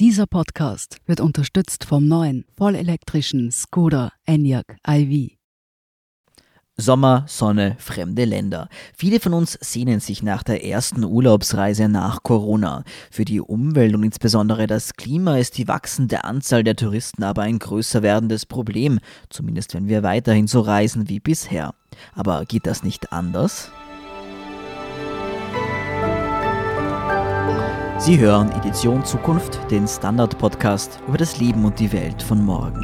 Dieser Podcast wird unterstützt vom neuen vollelektrischen Skoda Enyaq iV. Sommer, Sonne, fremde Länder. Viele von uns sehnen sich nach der ersten Urlaubsreise nach Corona. Für die Umwelt und insbesondere das Klima ist die wachsende Anzahl der Touristen aber ein größer werdendes Problem, zumindest wenn wir weiterhin so reisen wie bisher. Aber geht das nicht anders? Sie hören Edition Zukunft, den Standard-Podcast über das Leben und die Welt von morgen.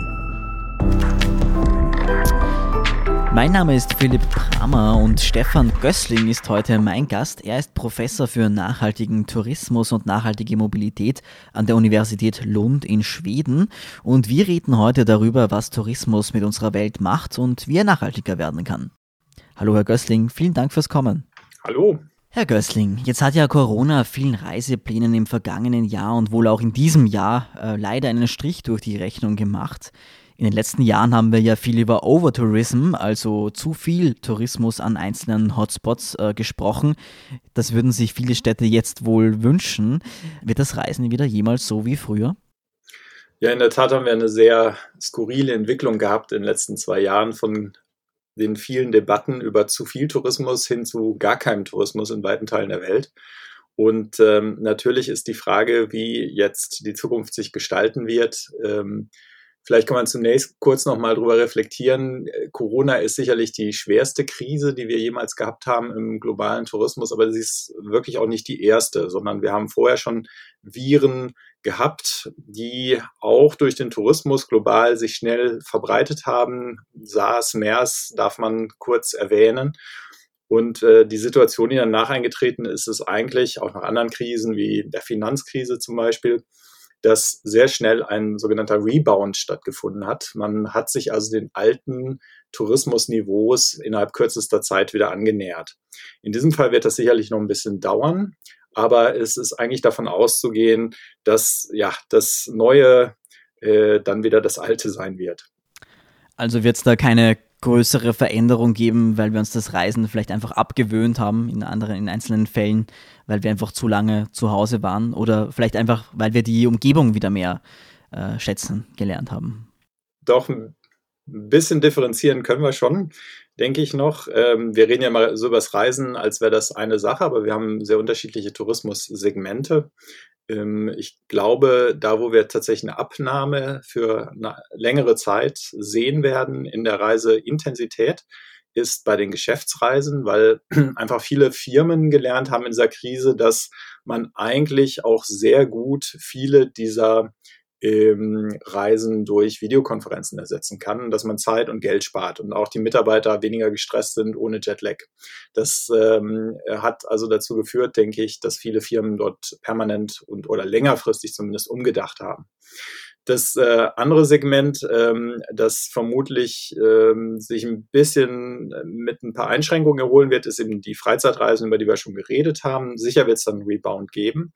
Mein Name ist Philipp Bramer und Stefan Gößling ist heute mein Gast. Er ist Professor für nachhaltigen Tourismus und nachhaltige Mobilität an der Universität Lund in Schweden. Und wir reden heute darüber, was Tourismus mit unserer Welt macht und wie er nachhaltiger werden kann. Hallo, Herr Gößling, vielen Dank fürs Kommen. Hallo. Herr Gößling, jetzt hat ja Corona vielen Reiseplänen im vergangenen Jahr und wohl auch in diesem Jahr äh, leider einen Strich durch die Rechnung gemacht. In den letzten Jahren haben wir ja viel über Overtourism, also zu viel Tourismus an einzelnen Hotspots äh, gesprochen. Das würden sich viele Städte jetzt wohl wünschen. Wird das Reisen wieder jemals so wie früher? Ja, in der Tat haben wir eine sehr skurrile Entwicklung gehabt in den letzten zwei Jahren von den vielen Debatten über zu viel Tourismus hin zu gar keinem Tourismus in weiten Teilen der Welt. Und ähm, natürlich ist die Frage, wie jetzt die Zukunft sich gestalten wird. Ähm, vielleicht kann man zunächst kurz nochmal drüber reflektieren. Corona ist sicherlich die schwerste Krise, die wir jemals gehabt haben im globalen Tourismus, aber sie ist wirklich auch nicht die erste, sondern wir haben vorher schon Viren gehabt, die auch durch den Tourismus global sich schnell verbreitet haben. SARS, MERS darf man kurz erwähnen. Und äh, die Situation, die danach eingetreten ist, ist eigentlich auch nach anderen Krisen wie der Finanzkrise zum Beispiel, dass sehr schnell ein sogenannter Rebound stattgefunden hat. Man hat sich also den alten Tourismusniveaus innerhalb kürzester Zeit wieder angenähert. In diesem Fall wird das sicherlich noch ein bisschen dauern, aber es ist eigentlich davon auszugehen, dass ja das Neue äh, dann wieder das Alte sein wird. Also wird es da keine größere Veränderung geben, weil wir uns das Reisen vielleicht einfach abgewöhnt haben in anderen, in einzelnen Fällen, weil wir einfach zu lange zu Hause waren oder vielleicht einfach, weil wir die Umgebung wieder mehr äh, schätzen gelernt haben. Doch ein bisschen differenzieren können wir schon denke ich noch. Ähm, wir reden ja mal so über das Reisen, als wäre das eine Sache, aber wir haben sehr unterschiedliche Tourismussegmente. Ähm, ich glaube, da wo wir tatsächlich eine Abnahme für eine längere Zeit sehen werden in der Reiseintensität, ist bei den Geschäftsreisen, weil einfach viele Firmen gelernt haben in dieser Krise, dass man eigentlich auch sehr gut viele dieser ähm, Reisen durch Videokonferenzen ersetzen kann, dass man Zeit und Geld spart und auch die Mitarbeiter weniger gestresst sind ohne Jetlag. Das ähm, hat also dazu geführt, denke ich, dass viele Firmen dort permanent und oder längerfristig zumindest umgedacht haben. Das äh, andere Segment, ähm, das vermutlich ähm, sich ein bisschen mit ein paar Einschränkungen erholen wird, ist eben die Freizeitreisen, über die wir schon geredet haben. Sicher wird es dann einen Rebound geben.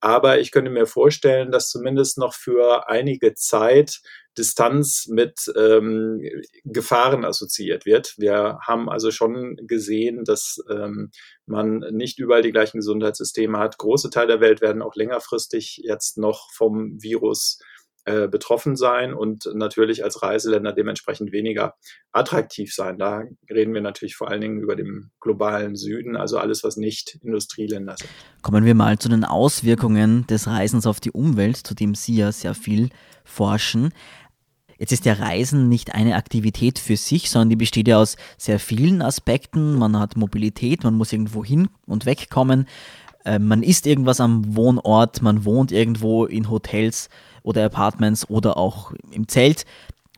Aber ich könnte mir vorstellen, dass zumindest noch für einige Zeit Distanz mit ähm, Gefahren assoziiert wird. Wir haben also schon gesehen, dass ähm, man nicht überall die gleichen Gesundheitssysteme hat. Große Teile der Welt werden auch längerfristig jetzt noch vom Virus äh, betroffen sein und natürlich als Reiseländer dementsprechend weniger attraktiv sein. Da reden wir natürlich vor allen Dingen über den globalen Süden, also alles, was nicht Industrieländer sind. Kommen wir mal zu den Auswirkungen des Reisens auf die Umwelt, zu dem Sie ja sehr viel forschen. Jetzt ist ja Reisen nicht eine Aktivität für sich, sondern die besteht ja aus sehr vielen Aspekten. Man hat Mobilität, man muss irgendwo hin und wegkommen. Äh, man isst irgendwas am Wohnort, man wohnt irgendwo in Hotels oder Apartments oder auch im Zelt.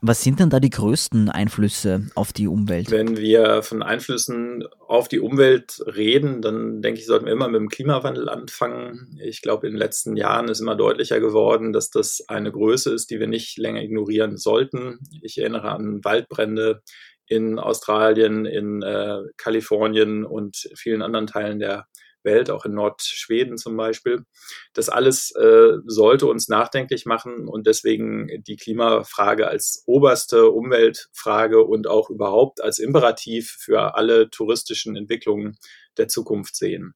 Was sind denn da die größten Einflüsse auf die Umwelt? Wenn wir von Einflüssen auf die Umwelt reden, dann denke ich, sollten wir immer mit dem Klimawandel anfangen. Ich glaube, in den letzten Jahren ist immer deutlicher geworden, dass das eine Größe ist, die wir nicht länger ignorieren sollten. Ich erinnere an Waldbrände in Australien, in äh, Kalifornien und vielen anderen Teilen der Welt, auch in Nordschweden zum Beispiel. Das alles äh, sollte uns nachdenklich machen und deswegen die Klimafrage als oberste Umweltfrage und auch überhaupt als Imperativ für alle touristischen Entwicklungen der Zukunft sehen.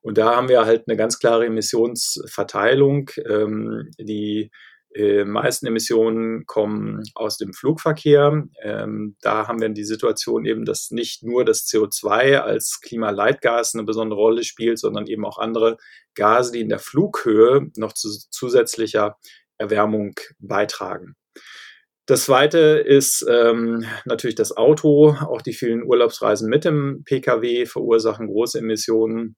Und da haben wir halt eine ganz klare Emissionsverteilung. Ähm, die äh, meisten Emissionen kommen aus dem Flugverkehr. Ähm, da haben wir die Situation eben, dass nicht nur das CO2 als Klimaleitgas eine besondere Rolle spielt, sondern eben auch andere Gase, die in der Flughöhe noch zu zusätzlicher Erwärmung beitragen. Das zweite ist ähm, natürlich das Auto. Auch die vielen Urlaubsreisen mit dem Pkw verursachen große Emissionen.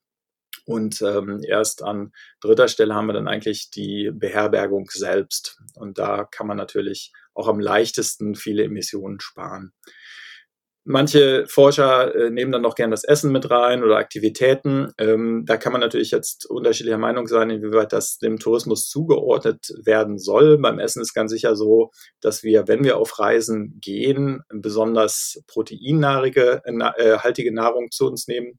Und ähm, erst an dritter Stelle haben wir dann eigentlich die Beherbergung selbst. Und da kann man natürlich auch am leichtesten viele Emissionen sparen. Manche Forscher äh, nehmen dann noch gern das Essen mit rein oder Aktivitäten. Ähm, da kann man natürlich jetzt unterschiedlicher Meinung sein, inwieweit das dem Tourismus zugeordnet werden soll. Beim Essen ist ganz sicher so, dass wir, wenn wir auf Reisen gehen, besonders proteinhaltige äh, Nahrung zu uns nehmen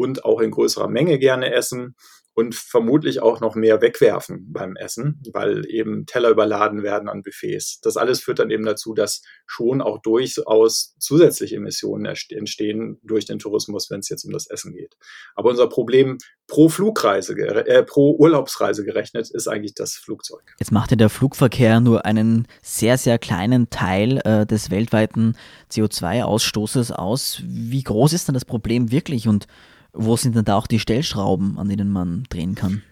und auch in größerer Menge gerne essen und vermutlich auch noch mehr wegwerfen beim Essen, weil eben Teller überladen werden an Buffets. Das alles führt dann eben dazu, dass schon auch durchaus zusätzliche Emissionen entstehen durch den Tourismus, wenn es jetzt um das Essen geht. Aber unser Problem pro Flugreise, äh, pro Urlaubsreise gerechnet, ist eigentlich das Flugzeug. Jetzt macht ja der Flugverkehr nur einen sehr, sehr kleinen Teil äh, des weltweiten CO2-Ausstoßes aus. Wie groß ist denn das Problem wirklich und wo sind denn da auch die Stellschrauben, an denen man drehen kann?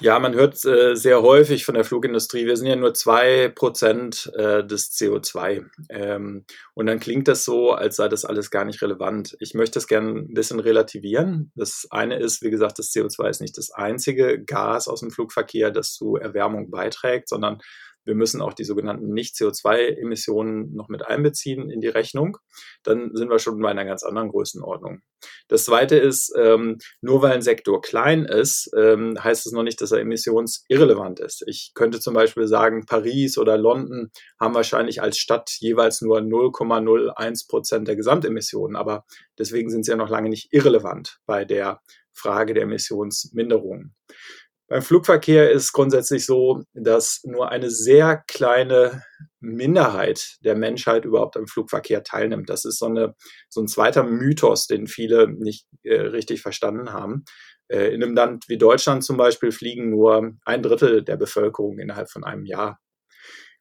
Ja, man hört äh, sehr häufig von der Flugindustrie, wir sind ja nur zwei Prozent äh, des CO2. Ähm, und dann klingt das so, als sei das alles gar nicht relevant. Ich möchte das gerne ein bisschen relativieren. Das eine ist, wie gesagt, das CO2 ist nicht das einzige Gas aus dem Flugverkehr, das zu Erwärmung beiträgt, sondern wir müssen auch die sogenannten Nicht-CO2-Emissionen noch mit einbeziehen in die Rechnung. Dann sind wir schon bei einer ganz anderen Größenordnung. Das Zweite ist, ähm, nur weil ein Sektor klein ist, ähm, heißt es noch nicht, dass er emissionsirrelevant ist. Ich könnte zum Beispiel sagen, Paris oder London haben wahrscheinlich als Stadt jeweils nur 0,01 Prozent der Gesamtemissionen, aber deswegen sind sie ja noch lange nicht irrelevant bei der Frage der Emissionsminderung. Beim Flugverkehr ist grundsätzlich so, dass nur eine sehr kleine Minderheit der Menschheit überhaupt am Flugverkehr teilnimmt. Das ist so, eine, so ein zweiter Mythos, den viele nicht äh, richtig verstanden haben. Äh, in einem Land wie Deutschland zum Beispiel fliegen nur ein Drittel der Bevölkerung innerhalb von einem Jahr.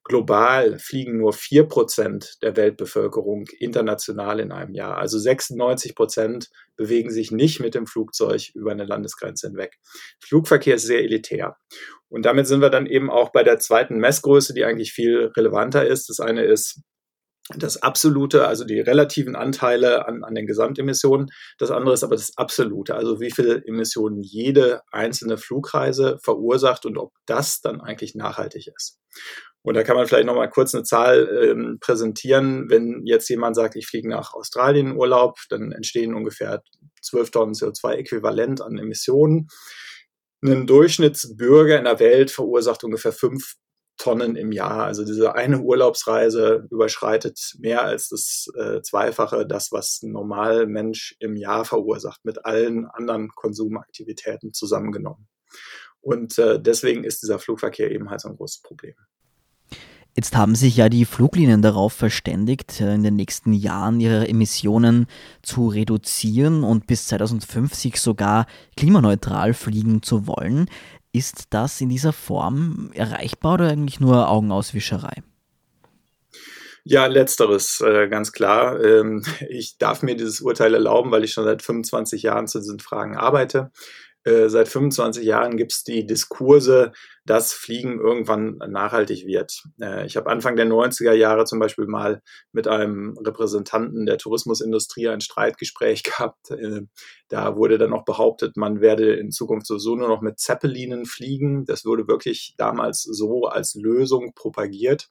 Global fliegen nur vier Prozent der Weltbevölkerung international in einem Jahr. Also 96 Prozent bewegen sich nicht mit dem Flugzeug über eine Landesgrenze hinweg. Flugverkehr ist sehr elitär. Und damit sind wir dann eben auch bei der zweiten Messgröße, die eigentlich viel relevanter ist. Das eine ist das absolute, also die relativen Anteile an, an den Gesamtemissionen. Das andere ist aber das absolute, also wie viele Emissionen jede einzelne Flugreise verursacht und ob das dann eigentlich nachhaltig ist. Und da kann man vielleicht noch mal kurz eine Zahl ähm, präsentieren. Wenn jetzt jemand sagt, ich fliege nach Australien in Urlaub, dann entstehen ungefähr 12 Tonnen CO2-Äquivalent an Emissionen. Ein Durchschnittsbürger in der Welt verursacht ungefähr 5 Tonnen im Jahr. Also diese eine Urlaubsreise überschreitet mehr als das äh, Zweifache, das, was ein Normalmensch im Jahr verursacht, mit allen anderen Konsumaktivitäten zusammengenommen. Und äh, deswegen ist dieser Flugverkehr eben halt so ein großes Problem. Jetzt haben sich ja die Fluglinien darauf verständigt, äh, in den nächsten Jahren ihre Emissionen zu reduzieren und bis 2050 sogar klimaneutral fliegen zu wollen. Ist das in dieser Form erreichbar oder eigentlich nur Augenauswischerei? Ja, letzteres, äh, ganz klar. Ähm, ich darf mir dieses Urteil erlauben, weil ich schon seit 25 Jahren zu diesen Fragen arbeite. Äh, seit 25 Jahren gibt es die Diskurse, dass Fliegen irgendwann nachhaltig wird. Äh, ich habe Anfang der 90er Jahre zum Beispiel mal mit einem Repräsentanten der Tourismusindustrie ein Streitgespräch gehabt. Äh, da wurde dann auch behauptet, man werde in Zukunft sowieso nur noch mit Zeppelinen fliegen. Das wurde wirklich damals so als Lösung propagiert.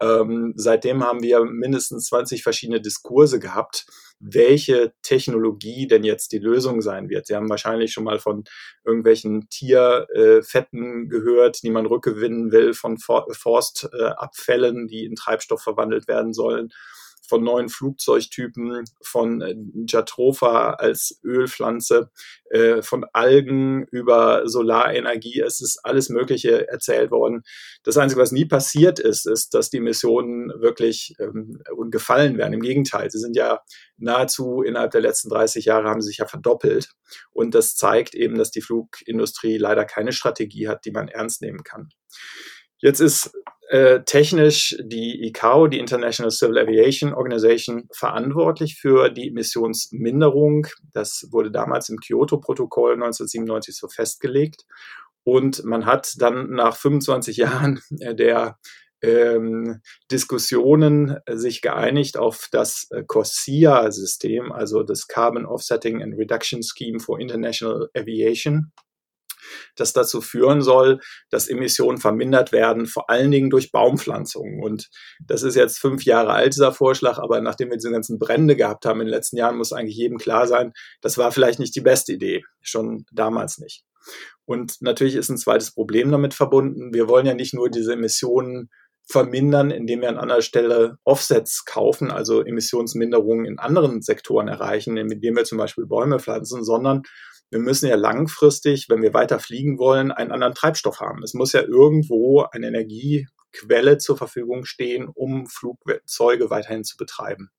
Ähm, seitdem haben wir mindestens 20 verschiedene Diskurse gehabt, welche Technologie denn jetzt die Lösung sein wird. Sie haben wahrscheinlich schon mal von irgendwelchen Tierfetten äh, gehört, die man rückgewinnen will, von For Forstabfällen, die in Treibstoff verwandelt werden sollen. Von neuen Flugzeugtypen, von äh, Jatropha als Ölpflanze, äh, von Algen über Solarenergie. Es ist alles Mögliche erzählt worden. Das Einzige, was nie passiert ist, ist, dass die Emissionen wirklich ähm, gefallen werden. Im Gegenteil, sie sind ja nahezu innerhalb der letzten 30 Jahre haben sie sich ja verdoppelt. Und das zeigt eben, dass die Flugindustrie leider keine Strategie hat, die man ernst nehmen kann. Jetzt ist äh, technisch die ICAO, die International Civil Aviation Organization, verantwortlich für die Emissionsminderung. Das wurde damals im Kyoto-Protokoll 1997 so festgelegt. Und man hat dann nach 25 Jahren der ähm, Diskussionen sich geeinigt auf das äh, COSIA-System, also das Carbon Offsetting and Reduction Scheme for International Aviation das dazu führen soll, dass Emissionen vermindert werden, vor allen Dingen durch Baumpflanzungen. Und das ist jetzt fünf Jahre alt, dieser Vorschlag, aber nachdem wir diese ganzen Brände gehabt haben in den letzten Jahren, muss eigentlich jedem klar sein, das war vielleicht nicht die beste Idee, schon damals nicht. Und natürlich ist ein zweites Problem damit verbunden. Wir wollen ja nicht nur diese Emissionen vermindern, indem wir an anderer Stelle Offsets kaufen, also Emissionsminderungen in anderen Sektoren erreichen, indem wir zum Beispiel Bäume pflanzen, sondern wir müssen ja langfristig, wenn wir weiter fliegen wollen, einen anderen Treibstoff haben. Es muss ja irgendwo eine Energiequelle zur Verfügung stehen, um Flugzeuge weiterhin zu betreiben.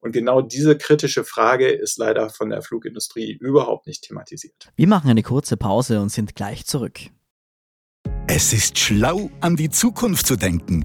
Und genau diese kritische Frage ist leider von der Flugindustrie überhaupt nicht thematisiert. Wir machen eine kurze Pause und sind gleich zurück. Es ist schlau, an die Zukunft zu denken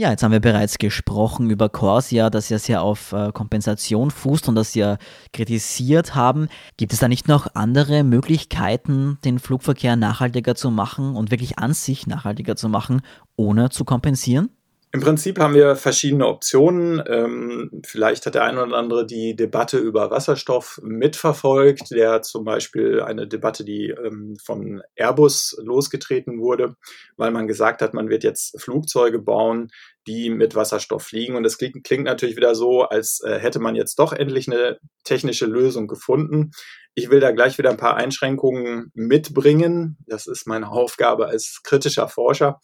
Ja, jetzt haben wir bereits gesprochen über Corsia, das ja auf äh, Kompensation fußt und das ja kritisiert haben. Gibt es da nicht noch andere Möglichkeiten, den Flugverkehr nachhaltiger zu machen und wirklich an sich nachhaltiger zu machen, ohne zu kompensieren? Im Prinzip haben wir verschiedene Optionen. Ähm, vielleicht hat der eine oder andere die Debatte über Wasserstoff mitverfolgt, der zum Beispiel eine Debatte, die ähm, von Airbus losgetreten wurde, weil man gesagt hat, man wird jetzt Flugzeuge bauen, die mit Wasserstoff fliegen. Und klingt, klingt natürlich wieder so, als äh, hätte man jetzt doch endlich eine technische Lösung gefunden. Ich will da gleich wieder ein paar Einschränkungen mitbringen. Das ist meine Aufgabe als kritischer Forscher.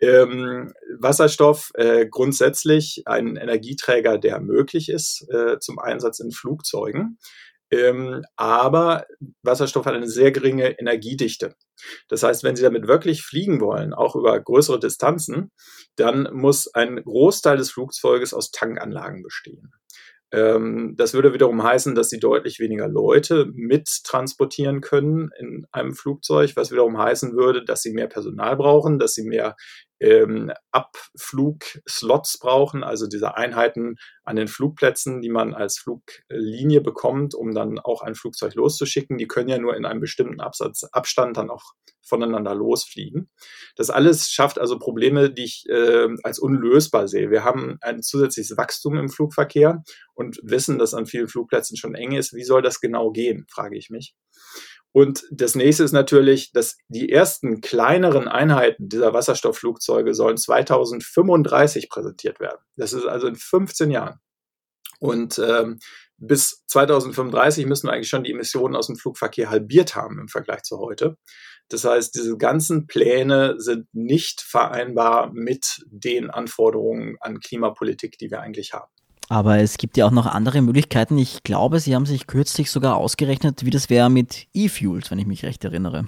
Ähm, Wasserstoff äh, grundsätzlich ein Energieträger, der möglich ist äh, zum Einsatz in Flugzeugen. Ähm, aber Wasserstoff hat eine sehr geringe Energiedichte. Das heißt, wenn Sie damit wirklich fliegen wollen, auch über größere Distanzen, dann muss ein Großteil des Flugzeuges aus Tankanlagen bestehen. Ähm, das würde wiederum heißen, dass sie deutlich weniger Leute mit transportieren können in einem Flugzeug, was wiederum heißen würde, dass sie mehr Personal brauchen, dass sie mehr ähm, Abflugslots brauchen, also diese Einheiten an den Flugplätzen, die man als Fluglinie bekommt, um dann auch ein Flugzeug loszuschicken. Die können ja nur in einem bestimmten Absatz, Abstand dann auch voneinander losfliegen. Das alles schafft also Probleme, die ich äh, als unlösbar sehe. Wir haben ein zusätzliches Wachstum im Flugverkehr und wissen, dass an vielen Flugplätzen schon eng ist. Wie soll das genau gehen, frage ich mich. Und das nächste ist natürlich, dass die ersten kleineren Einheiten dieser Wasserstoffflugzeuge sollen 2035 präsentiert werden. Das ist also in 15 Jahren. Und ähm, bis 2035 müssen wir eigentlich schon die Emissionen aus dem Flugverkehr halbiert haben im Vergleich zu heute. Das heißt, diese ganzen Pläne sind nicht vereinbar mit den Anforderungen an Klimapolitik, die wir eigentlich haben. Aber es gibt ja auch noch andere Möglichkeiten. Ich glaube, Sie haben sich kürzlich sogar ausgerechnet, wie das wäre mit E-Fuels, wenn ich mich recht erinnere.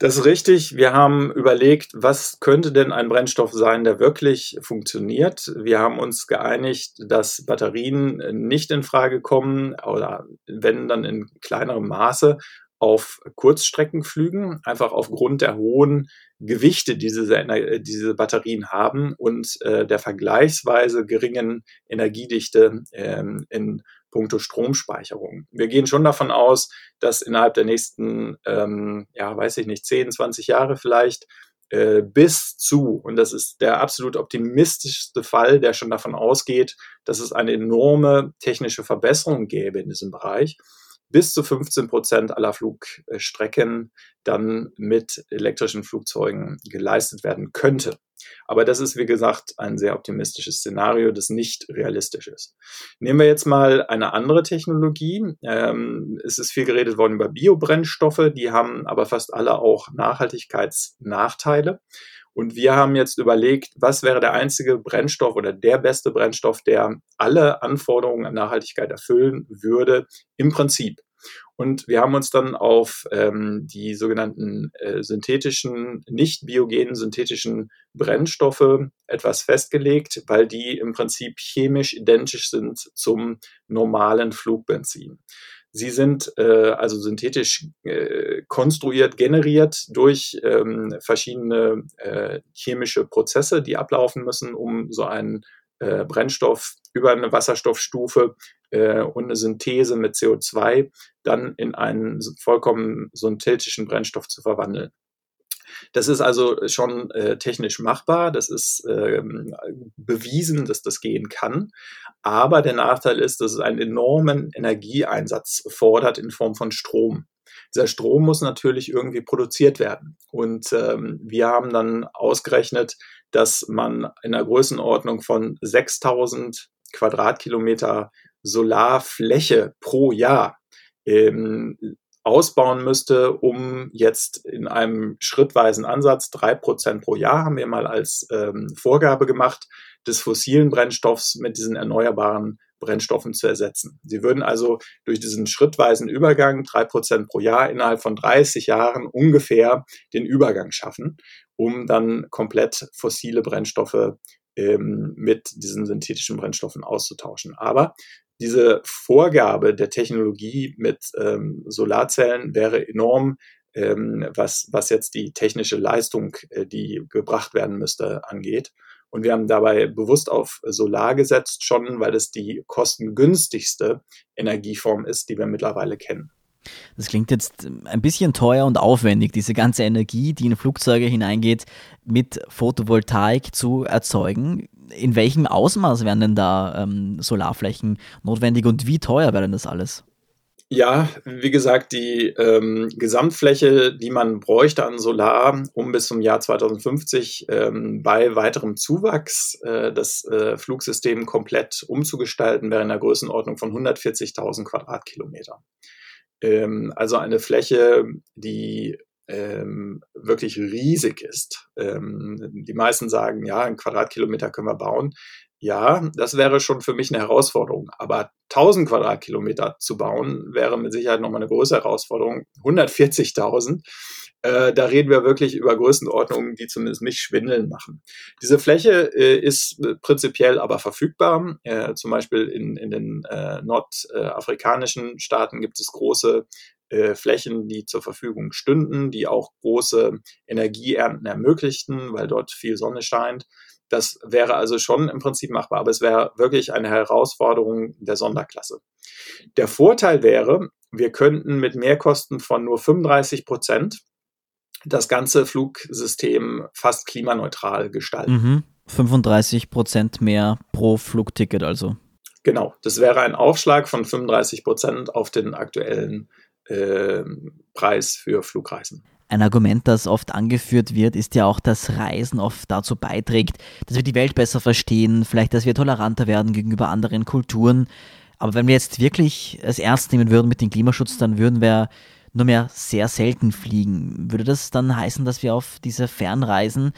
Das ist richtig. Wir haben überlegt, was könnte denn ein Brennstoff sein, der wirklich funktioniert. Wir haben uns geeinigt, dass Batterien nicht in Frage kommen oder wenn dann in kleinerem Maße auf Kurzstreckenflügen, einfach aufgrund der hohen Gewichte, die diese, äh, diese Batterien haben und äh, der vergleichsweise geringen Energiedichte ähm, in puncto Stromspeicherung. Wir gehen schon davon aus, dass innerhalb der nächsten, ähm, ja, weiß ich nicht, 10, 20 Jahre vielleicht äh, bis zu, und das ist der absolut optimistischste Fall, der schon davon ausgeht, dass es eine enorme technische Verbesserung gäbe in diesem Bereich, bis zu 15 Prozent aller Flugstrecken dann mit elektrischen Flugzeugen geleistet werden könnte. Aber das ist, wie gesagt, ein sehr optimistisches Szenario, das nicht realistisch ist. Nehmen wir jetzt mal eine andere Technologie. Ähm, es ist viel geredet worden über Biobrennstoffe, die haben aber fast alle auch Nachhaltigkeitsnachteile. Und wir haben jetzt überlegt, was wäre der einzige Brennstoff oder der beste Brennstoff, der alle Anforderungen an Nachhaltigkeit erfüllen würde, im Prinzip. Und wir haben uns dann auf ähm, die sogenannten äh, synthetischen, nicht biogenen synthetischen Brennstoffe etwas festgelegt, weil die im Prinzip chemisch identisch sind zum normalen Flugbenzin. Sie sind äh, also synthetisch äh, konstruiert, generiert durch ähm, verschiedene äh, chemische Prozesse, die ablaufen müssen, um so einen äh, Brennstoff über eine Wasserstoffstufe äh, und eine Synthese mit CO2 dann in einen vollkommen synthetischen Brennstoff zu verwandeln. Das ist also schon äh, technisch machbar, das ist ähm, bewiesen, dass das gehen kann. Aber der Nachteil ist, dass es einen enormen Energieeinsatz fordert in Form von Strom. Dieser Strom muss natürlich irgendwie produziert werden. Und ähm, wir haben dann ausgerechnet, dass man in einer Größenordnung von 6000 Quadratkilometer Solarfläche pro Jahr ähm, ausbauen müsste, um jetzt in einem schrittweisen Ansatz drei Prozent pro Jahr haben wir mal als ähm, Vorgabe gemacht, des fossilen Brennstoffs mit diesen erneuerbaren Brennstoffen zu ersetzen. Sie würden also durch diesen schrittweisen Übergang drei Prozent pro Jahr innerhalb von 30 Jahren ungefähr den Übergang schaffen, um dann komplett fossile Brennstoffe ähm, mit diesen synthetischen Brennstoffen auszutauschen. Aber diese Vorgabe der Technologie mit ähm, Solarzellen wäre enorm, ähm, was, was jetzt die technische Leistung, äh, die gebracht werden müsste, angeht. Und wir haben dabei bewusst auf Solar gesetzt schon, weil es die kostengünstigste Energieform ist, die wir mittlerweile kennen. Das klingt jetzt ein bisschen teuer und aufwendig, diese ganze Energie, die in Flugzeuge hineingeht, mit Photovoltaik zu erzeugen. In welchem Ausmaß wären denn da ähm, Solarflächen notwendig und wie teuer wäre denn das alles? Ja, wie gesagt, die ähm, Gesamtfläche, die man bräuchte an Solar, um bis zum Jahr 2050 ähm, bei weiterem Zuwachs äh, das äh, Flugsystem komplett umzugestalten, wäre in der Größenordnung von 140.000 Quadratkilometer. Ähm, also eine Fläche, die ähm, wirklich riesig ist. Ähm, die meisten sagen, ja, ein Quadratkilometer können wir bauen. Ja, das wäre schon für mich eine Herausforderung. Aber 1000 Quadratkilometer zu bauen, wäre mit Sicherheit nochmal eine größere Herausforderung. 140.000, äh, da reden wir wirklich über Größenordnungen, die zumindest nicht schwindeln machen. Diese Fläche äh, ist prinzipiell aber verfügbar. Äh, zum Beispiel in, in den äh, nordafrikanischen Staaten gibt es große äh, Flächen, die zur Verfügung stünden, die auch große Energieernten ermöglichten, weil dort viel Sonne scheint. Das wäre also schon im Prinzip machbar, aber es wäre wirklich eine Herausforderung der Sonderklasse. Der Vorteil wäre, wir könnten mit Mehrkosten von nur 35 Prozent das ganze Flugsystem fast klimaneutral gestalten. Mhm. 35 Prozent mehr pro Flugticket also. Genau, das wäre ein Aufschlag von 35 Prozent auf den aktuellen äh, Preis für Flugreisen. Ein Argument, das oft angeführt wird, ist ja auch, dass Reisen oft dazu beiträgt, dass wir die Welt besser verstehen, vielleicht, dass wir toleranter werden gegenüber anderen Kulturen. Aber wenn wir jetzt wirklich es ernst nehmen würden mit dem Klimaschutz, dann würden wir nur mehr sehr selten fliegen. Würde das dann heißen, dass wir auf diese Fernreisen,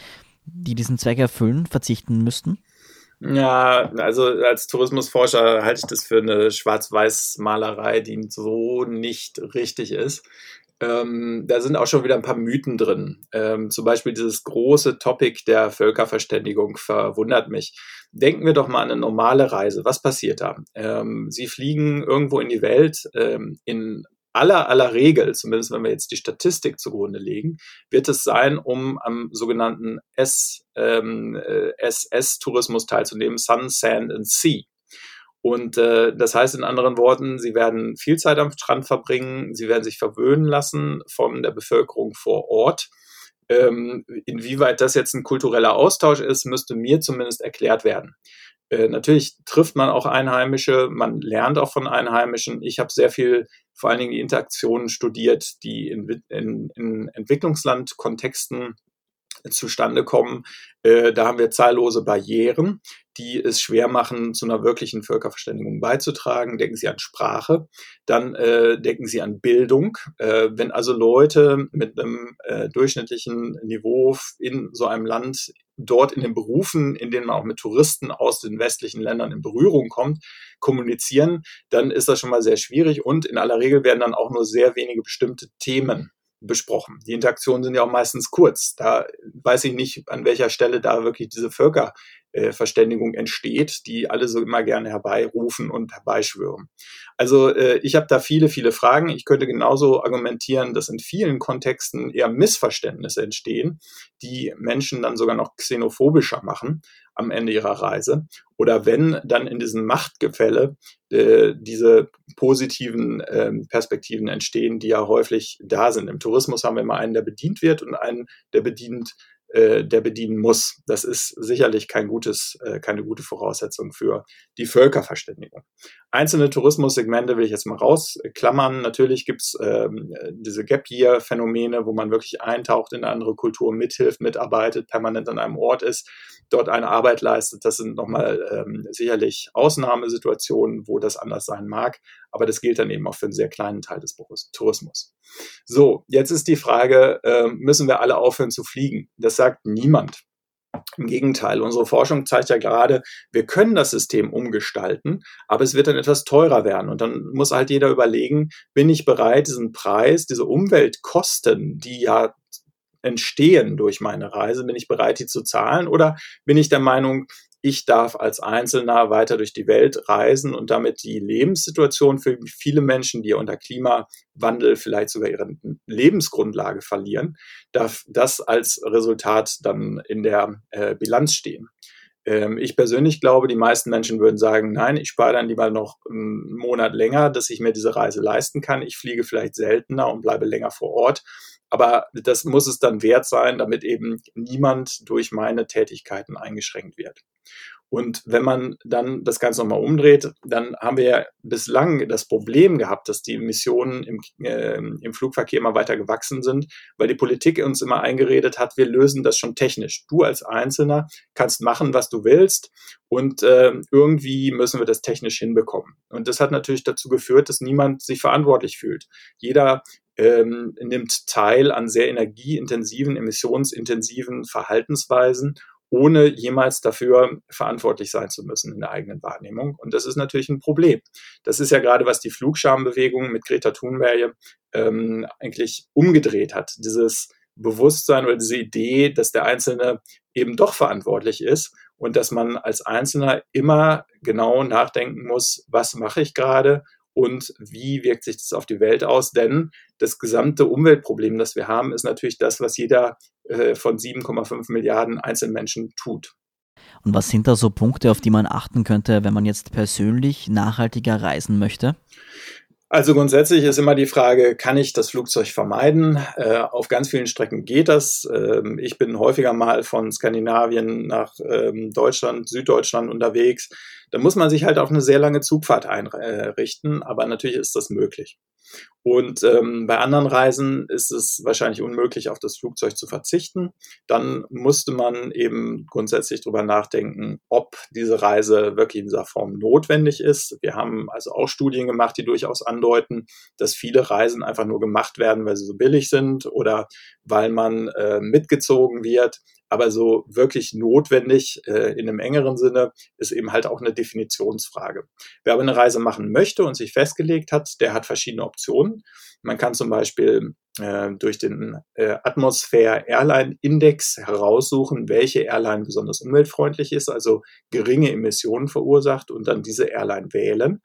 die diesen Zweck erfüllen, verzichten müssten? Ja, also als Tourismusforscher halte ich das für eine Schwarz-Weiß-Malerei, die so nicht richtig ist. Ähm, da sind auch schon wieder ein paar Mythen drin. Ähm, zum Beispiel dieses große Topic der Völkerverständigung verwundert mich. Denken wir doch mal an eine normale Reise. Was passiert da? Ähm, Sie fliegen irgendwo in die Welt ähm, in aller aller Regel, zumindest wenn wir jetzt die Statistik zugrunde legen, wird es sein, um am sogenannten S, ähm, äh, SS-Tourismus teilzunehmen, Sun, Sand and Sea. Und äh, das heißt in anderen Worten, sie werden viel Zeit am Strand verbringen, sie werden sich verwöhnen lassen von der Bevölkerung vor Ort Ähm, inwieweit das jetzt ein kultureller Austausch ist, müsste mir zumindest erklärt werden. Äh, natürlich trifft man auch Einheimische, man lernt auch von Einheimischen. Ich habe sehr viel, vor allen Dingen die Interaktionen studiert, die in, in, in Entwicklungslandkontexten zustande kommen. Äh, da haben wir zahllose Barrieren, die es schwer machen, zu einer wirklichen Völkerverständigung beizutragen. Denken Sie an Sprache, dann äh, denken Sie an Bildung. Äh, wenn also Leute mit einem äh, durchschnittlichen Niveau in so einem Land dort in den Berufen, in denen man auch mit Touristen aus den westlichen Ländern in Berührung kommt, kommunizieren, dann ist das schon mal sehr schwierig und in aller Regel werden dann auch nur sehr wenige bestimmte Themen besprochen. Die Interaktionen sind ja auch meistens kurz. Da weiß ich nicht, an welcher Stelle da wirklich diese Völkerverständigung entsteht, die alle so immer gerne herbeirufen und herbeischwören. Also äh, ich habe da viele, viele Fragen. Ich könnte genauso argumentieren, dass in vielen Kontexten eher Missverständnisse entstehen, die Menschen dann sogar noch xenophobischer machen am Ende ihrer Reise. Oder wenn dann in diesem Machtgefälle äh, diese positiven äh, Perspektiven entstehen, die ja häufig da sind. Im Tourismus haben wir immer einen, der bedient wird und einen, der bedient äh, der bedienen muss. Das ist sicherlich kein gutes, äh, keine gute Voraussetzung für die Völkerverständigung. Einzelne Tourismussegmente will ich jetzt mal rausklammern. Natürlich gibt's ähm, diese Gap Year Phänomene, wo man wirklich eintaucht in eine andere Kultur, mithilft, mitarbeitet, permanent an einem Ort ist, dort eine Arbeit leistet. Das sind nochmal ähm, sicherlich Ausnahmesituationen, wo das anders sein mag. Aber das gilt dann eben auch für einen sehr kleinen Teil des Tourismus. So, jetzt ist die Frage, äh, müssen wir alle aufhören zu fliegen? Das sagt niemand. Im Gegenteil, unsere Forschung zeigt ja gerade, wir können das System umgestalten, aber es wird dann etwas teurer werden. Und dann muss halt jeder überlegen, bin ich bereit, diesen Preis, diese Umweltkosten, die ja entstehen durch meine Reise, bin ich bereit, die zu zahlen? Oder bin ich der Meinung, ich darf als Einzelner weiter durch die Welt reisen und damit die Lebenssituation für viele Menschen, die unter Klimawandel vielleicht sogar ihre Lebensgrundlage verlieren, darf das als Resultat dann in der äh, Bilanz stehen. Ähm, ich persönlich glaube, die meisten Menschen würden sagen, nein, ich spare dann lieber noch einen Monat länger, dass ich mir diese Reise leisten kann. Ich fliege vielleicht seltener und bleibe länger vor Ort aber das muss es dann wert sein, damit eben niemand durch meine Tätigkeiten eingeschränkt wird. Und wenn man dann das Ganze nochmal umdreht, dann haben wir ja bislang das Problem gehabt, dass die Emissionen im, äh, im Flugverkehr immer weiter gewachsen sind, weil die Politik uns immer eingeredet hat, wir lösen das schon technisch. Du als Einzelner kannst machen, was du willst und äh, irgendwie müssen wir das technisch hinbekommen. Und das hat natürlich dazu geführt, dass niemand sich verantwortlich fühlt. Jeder ähm, nimmt teil an sehr energieintensiven, emissionsintensiven Verhaltensweisen ohne jemals dafür verantwortlich sein zu müssen in der eigenen Wahrnehmung. Und das ist natürlich ein Problem. Das ist ja gerade, was die Flugschambewegung mit Greta Thunberg ähm, eigentlich umgedreht hat. Dieses Bewusstsein oder diese Idee, dass der Einzelne eben doch verantwortlich ist und dass man als Einzelner immer genau nachdenken muss, was mache ich gerade und wie wirkt sich das auf die Welt aus? Denn das gesamte Umweltproblem, das wir haben, ist natürlich das, was jeder äh, von 7,5 Milliarden Einzelmenschen tut. Und was sind da so Punkte, auf die man achten könnte, wenn man jetzt persönlich nachhaltiger reisen möchte? Also grundsätzlich ist immer die Frage, kann ich das Flugzeug vermeiden? Äh, auf ganz vielen Strecken geht das. Ähm, ich bin häufiger mal von Skandinavien nach ähm, Deutschland, Süddeutschland unterwegs. Da muss man sich halt auf eine sehr lange Zugfahrt einrichten, aber natürlich ist das möglich. Und ähm, bei anderen Reisen ist es wahrscheinlich unmöglich, auf das Flugzeug zu verzichten. Dann musste man eben grundsätzlich darüber nachdenken, ob diese Reise wirklich in dieser Form notwendig ist. Wir haben also auch Studien gemacht, die durchaus andeuten, dass viele Reisen einfach nur gemacht werden, weil sie so billig sind oder weil man äh, mitgezogen wird. Aber so wirklich notwendig äh, in einem engeren Sinne ist eben halt auch eine Definitionsfrage. Wer aber eine Reise machen möchte und sich festgelegt hat, der hat verschiedene Optionen. Man kann zum Beispiel äh, durch den äh, Atmosphäre Airline Index heraussuchen, welche Airline besonders umweltfreundlich ist, also geringe Emissionen verursacht und dann diese Airline wählen.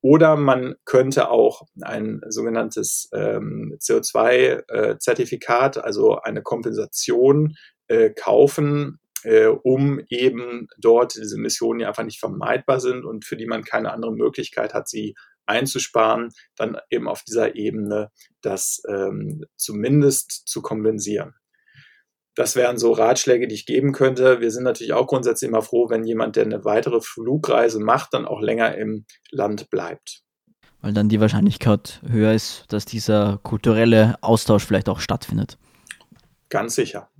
Oder man könnte auch ein sogenanntes ähm, CO2-Zertifikat, äh, also eine Kompensation äh, kaufen, äh, um eben dort diese Missionen, die einfach nicht vermeidbar sind und für die man keine andere Möglichkeit hat, sie einzusparen, dann eben auf dieser Ebene das ähm, zumindest zu kompensieren. Das wären so Ratschläge, die ich geben könnte. Wir sind natürlich auch grundsätzlich immer froh, wenn jemand, der eine weitere Flugreise macht, dann auch länger im Land bleibt. Weil dann die Wahrscheinlichkeit höher ist, dass dieser kulturelle Austausch vielleicht auch stattfindet. Ganz sicher.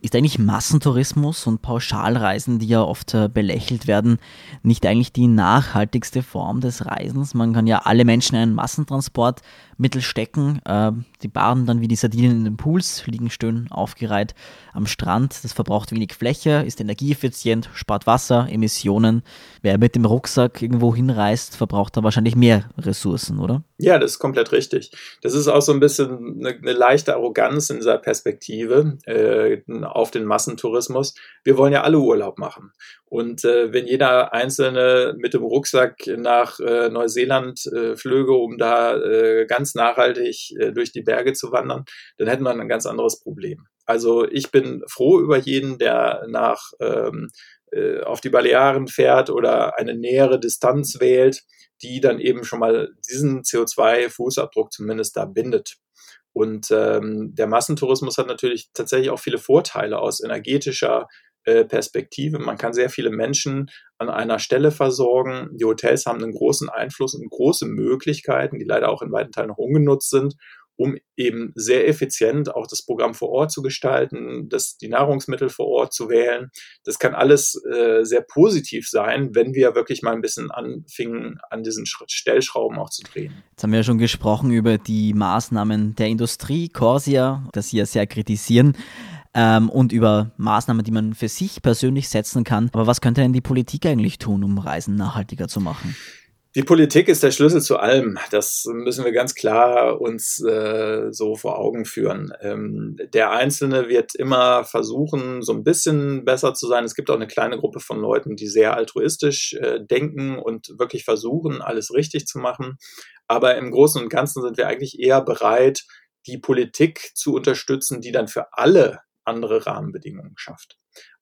Ist eigentlich Massentourismus und Pauschalreisen, die ja oft äh, belächelt werden, nicht eigentlich die nachhaltigste Form des Reisens? Man kann ja alle Menschen in einen Massentransportmittel stecken. Äh, die baden dann wie die Sardinen in den Pools, liegen schön aufgereiht am Strand. Das verbraucht wenig Fläche, ist energieeffizient, spart Wasser, Emissionen. Wer mit dem Rucksack irgendwo hinreist, verbraucht da wahrscheinlich mehr Ressourcen, oder? Ja, das ist komplett richtig. Das ist auch so ein bisschen eine, eine leichte Arroganz in dieser Perspektive äh, auf den Massentourismus. Wir wollen ja alle Urlaub machen. Und äh, wenn jeder Einzelne mit dem Rucksack nach äh, Neuseeland äh, flöge, um da äh, ganz nachhaltig äh, durch die Berge zu wandern, dann hätten wir ein ganz anderes Problem. Also ich bin froh über jeden, der nach ähm, äh, auf die Balearen fährt oder eine nähere Distanz wählt, die dann eben schon mal diesen CO2-Fußabdruck zumindest da bindet. Und ähm, der Massentourismus hat natürlich tatsächlich auch viele Vorteile aus energetischer äh, Perspektive. Man kann sehr viele Menschen an einer Stelle versorgen. Die Hotels haben einen großen Einfluss und große Möglichkeiten, die leider auch in weiten Teilen noch ungenutzt sind, um eben sehr effizient auch das Programm vor Ort zu gestalten, das, die Nahrungsmittel vor Ort zu wählen. Das kann alles äh, sehr positiv sein, wenn wir wirklich mal ein bisschen anfingen, an diesen Stellschrauben auch zu drehen. Jetzt haben wir ja schon gesprochen über die Maßnahmen der Industrie, Corsia, das Sie ja sehr kritisieren. Ähm, und über Maßnahmen, die man für sich persönlich setzen kann. Aber was könnte denn die Politik eigentlich tun, um Reisen nachhaltiger zu machen? Die Politik ist der Schlüssel zu allem. Das müssen wir ganz klar uns äh, so vor Augen führen. Ähm, der Einzelne wird immer versuchen, so ein bisschen besser zu sein. Es gibt auch eine kleine Gruppe von Leuten, die sehr altruistisch äh, denken und wirklich versuchen, alles richtig zu machen. Aber im Großen und Ganzen sind wir eigentlich eher bereit, die Politik zu unterstützen, die dann für alle andere Rahmenbedingungen schafft.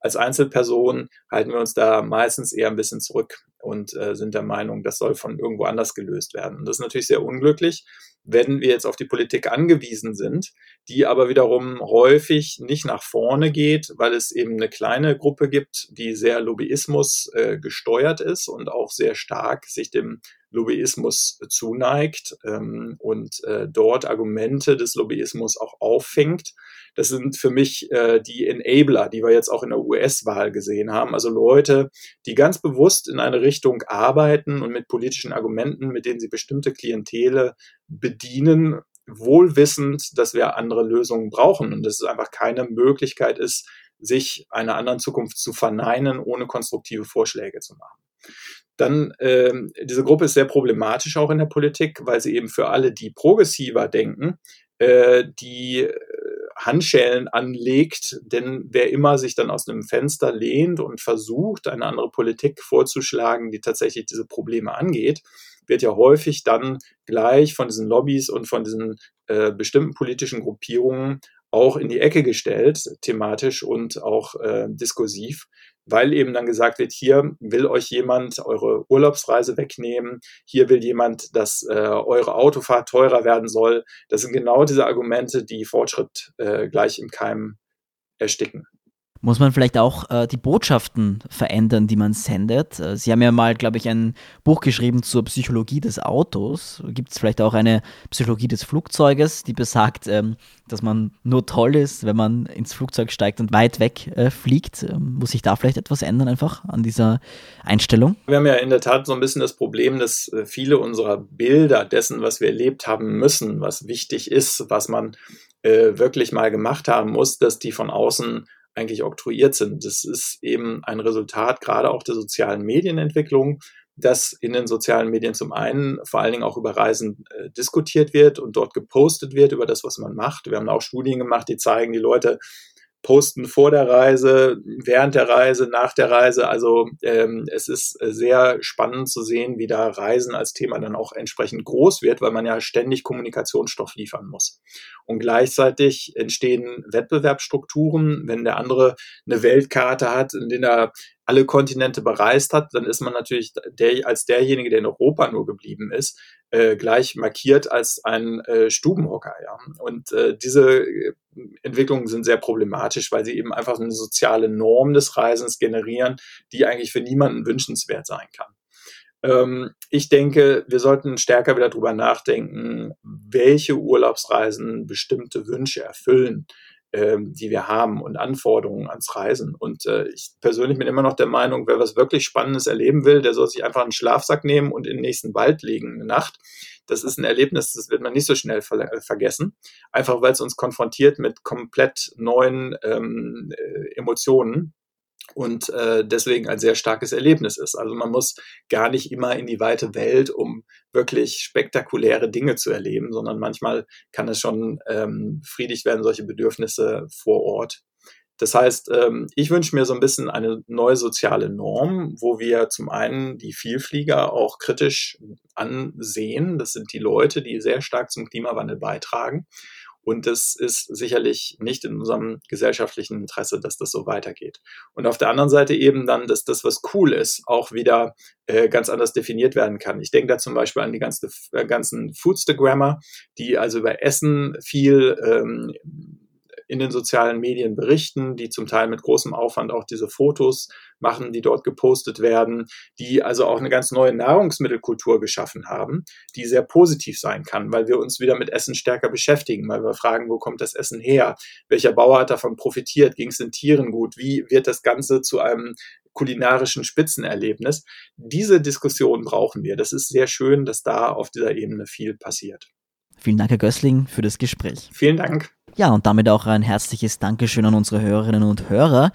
Als Einzelperson halten wir uns da meistens eher ein bisschen zurück und äh, sind der Meinung, das soll von irgendwo anders gelöst werden. Und das ist natürlich sehr unglücklich, wenn wir jetzt auf die Politik angewiesen sind, die aber wiederum häufig nicht nach vorne geht, weil es eben eine kleine Gruppe gibt, die sehr Lobbyismus äh, gesteuert ist und auch sehr stark sich dem Lobbyismus zuneigt ähm, und äh, dort Argumente des Lobbyismus auch auffängt. Das sind für mich äh, die Enabler, die wir jetzt auch in der US-Wahl gesehen haben. Also Leute, die ganz bewusst in eine Richtung arbeiten und mit politischen Argumenten, mit denen sie bestimmte Klientele bedienen, wohlwissend, dass wir andere Lösungen brauchen und dass es einfach keine Möglichkeit ist, sich einer anderen Zukunft zu verneinen, ohne konstruktive Vorschläge zu machen. Dann ähm, diese Gruppe ist sehr problematisch auch in der Politik, weil sie eben für alle, die progressiver denken, äh, die äh, Handschellen anlegt, denn wer immer sich dann aus einem Fenster lehnt und versucht, eine andere Politik vorzuschlagen, die tatsächlich diese Probleme angeht, wird ja häufig dann gleich von diesen Lobbys und von diesen äh, bestimmten politischen Gruppierungen auch in die Ecke gestellt, thematisch und auch äh, diskursiv, weil eben dann gesagt wird, hier will euch jemand eure Urlaubsreise wegnehmen, hier will jemand, dass äh, eure Autofahrt teurer werden soll. Das sind genau diese Argumente, die Fortschritt äh, gleich im Keim ersticken. Muss man vielleicht auch äh, die Botschaften verändern, die man sendet? Äh, Sie haben ja mal, glaube ich, ein Buch geschrieben zur Psychologie des Autos. Gibt es vielleicht auch eine Psychologie des Flugzeuges, die besagt, ähm, dass man nur toll ist, wenn man ins Flugzeug steigt und weit weg äh, fliegt? Ähm, muss sich da vielleicht etwas ändern einfach an dieser Einstellung? Wir haben ja in der Tat so ein bisschen das Problem, dass äh, viele unserer Bilder dessen, was wir erlebt haben müssen, was wichtig ist, was man äh, wirklich mal gemacht haben muss, dass die von außen eigentlich oktroyiert sind. Das ist eben ein Resultat gerade auch der sozialen Medienentwicklung, dass in den sozialen Medien zum einen vor allen Dingen auch über Reisen äh, diskutiert wird und dort gepostet wird über das, was man macht. Wir haben auch Studien gemacht, die zeigen, die Leute posten vor der Reise, während der Reise, nach der Reise. Also ähm, es ist sehr spannend zu sehen, wie da Reisen als Thema dann auch entsprechend groß wird, weil man ja ständig Kommunikationsstoff liefern muss. Und gleichzeitig entstehen Wettbewerbsstrukturen, wenn der andere eine Weltkarte hat, in der er alle Kontinente bereist hat, dann ist man natürlich der, als derjenige, der in Europa nur geblieben ist, äh, gleich markiert als ein äh, Stubenhocker. Ja. Und äh, diese äh, Entwicklungen sind sehr problematisch, weil sie eben einfach eine soziale Norm des Reisens generieren, die eigentlich für niemanden wünschenswert sein kann. Ähm, ich denke, wir sollten stärker wieder darüber nachdenken, welche Urlaubsreisen bestimmte Wünsche erfüllen ähm, die wir haben und Anforderungen ans Reisen. Und äh, ich persönlich bin immer noch der Meinung, wer was wirklich Spannendes erleben will, der soll sich einfach einen Schlafsack nehmen und in den nächsten Wald legen eine Nacht. Das ist ein Erlebnis, das wird man nicht so schnell ver äh, vergessen, einfach weil es uns konfrontiert mit komplett neuen ähm, äh, Emotionen und äh, deswegen ein sehr starkes Erlebnis ist. Also man muss gar nicht immer in die weite Welt, um wirklich spektakuläre Dinge zu erleben, sondern manchmal kann es schon ähm, friedlich werden, solche Bedürfnisse vor Ort. Das heißt, ähm, ich wünsche mir so ein bisschen eine neue soziale Norm, wo wir zum einen die Vielflieger auch kritisch ansehen. Das sind die Leute, die sehr stark zum Klimawandel beitragen. Und es ist sicherlich nicht in unserem gesellschaftlichen Interesse, dass das so weitergeht. Und auf der anderen Seite eben dann, dass das, was cool ist, auch wieder äh, ganz anders definiert werden kann. Ich denke da zum Beispiel an die ganze, äh, ganzen Foodstagrammer, die also über Essen viel ähm, in den sozialen Medien berichten, die zum Teil mit großem Aufwand auch diese Fotos machen, die dort gepostet werden, die also auch eine ganz neue Nahrungsmittelkultur geschaffen haben, die sehr positiv sein kann, weil wir uns wieder mit Essen stärker beschäftigen, weil wir fragen, wo kommt das Essen her? Welcher Bauer hat davon profitiert? Ging es den Tieren gut? Wie wird das Ganze zu einem kulinarischen Spitzenerlebnis? Diese Diskussion brauchen wir. Das ist sehr schön, dass da auf dieser Ebene viel passiert. Vielen Dank, Herr Gößling, für das Gespräch. Vielen Dank. Ja, und damit auch ein herzliches Dankeschön an unsere Hörerinnen und Hörer.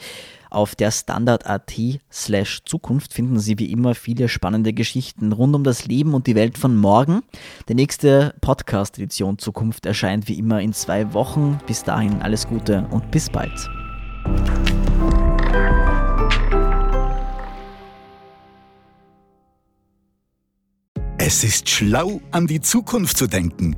Auf der Standard.at slash Zukunft finden Sie wie immer viele spannende Geschichten rund um das Leben und die Welt von morgen. Die nächste Podcast-Edition Zukunft erscheint wie immer in zwei Wochen. Bis dahin alles Gute und bis bald. Es ist schlau, an die Zukunft zu denken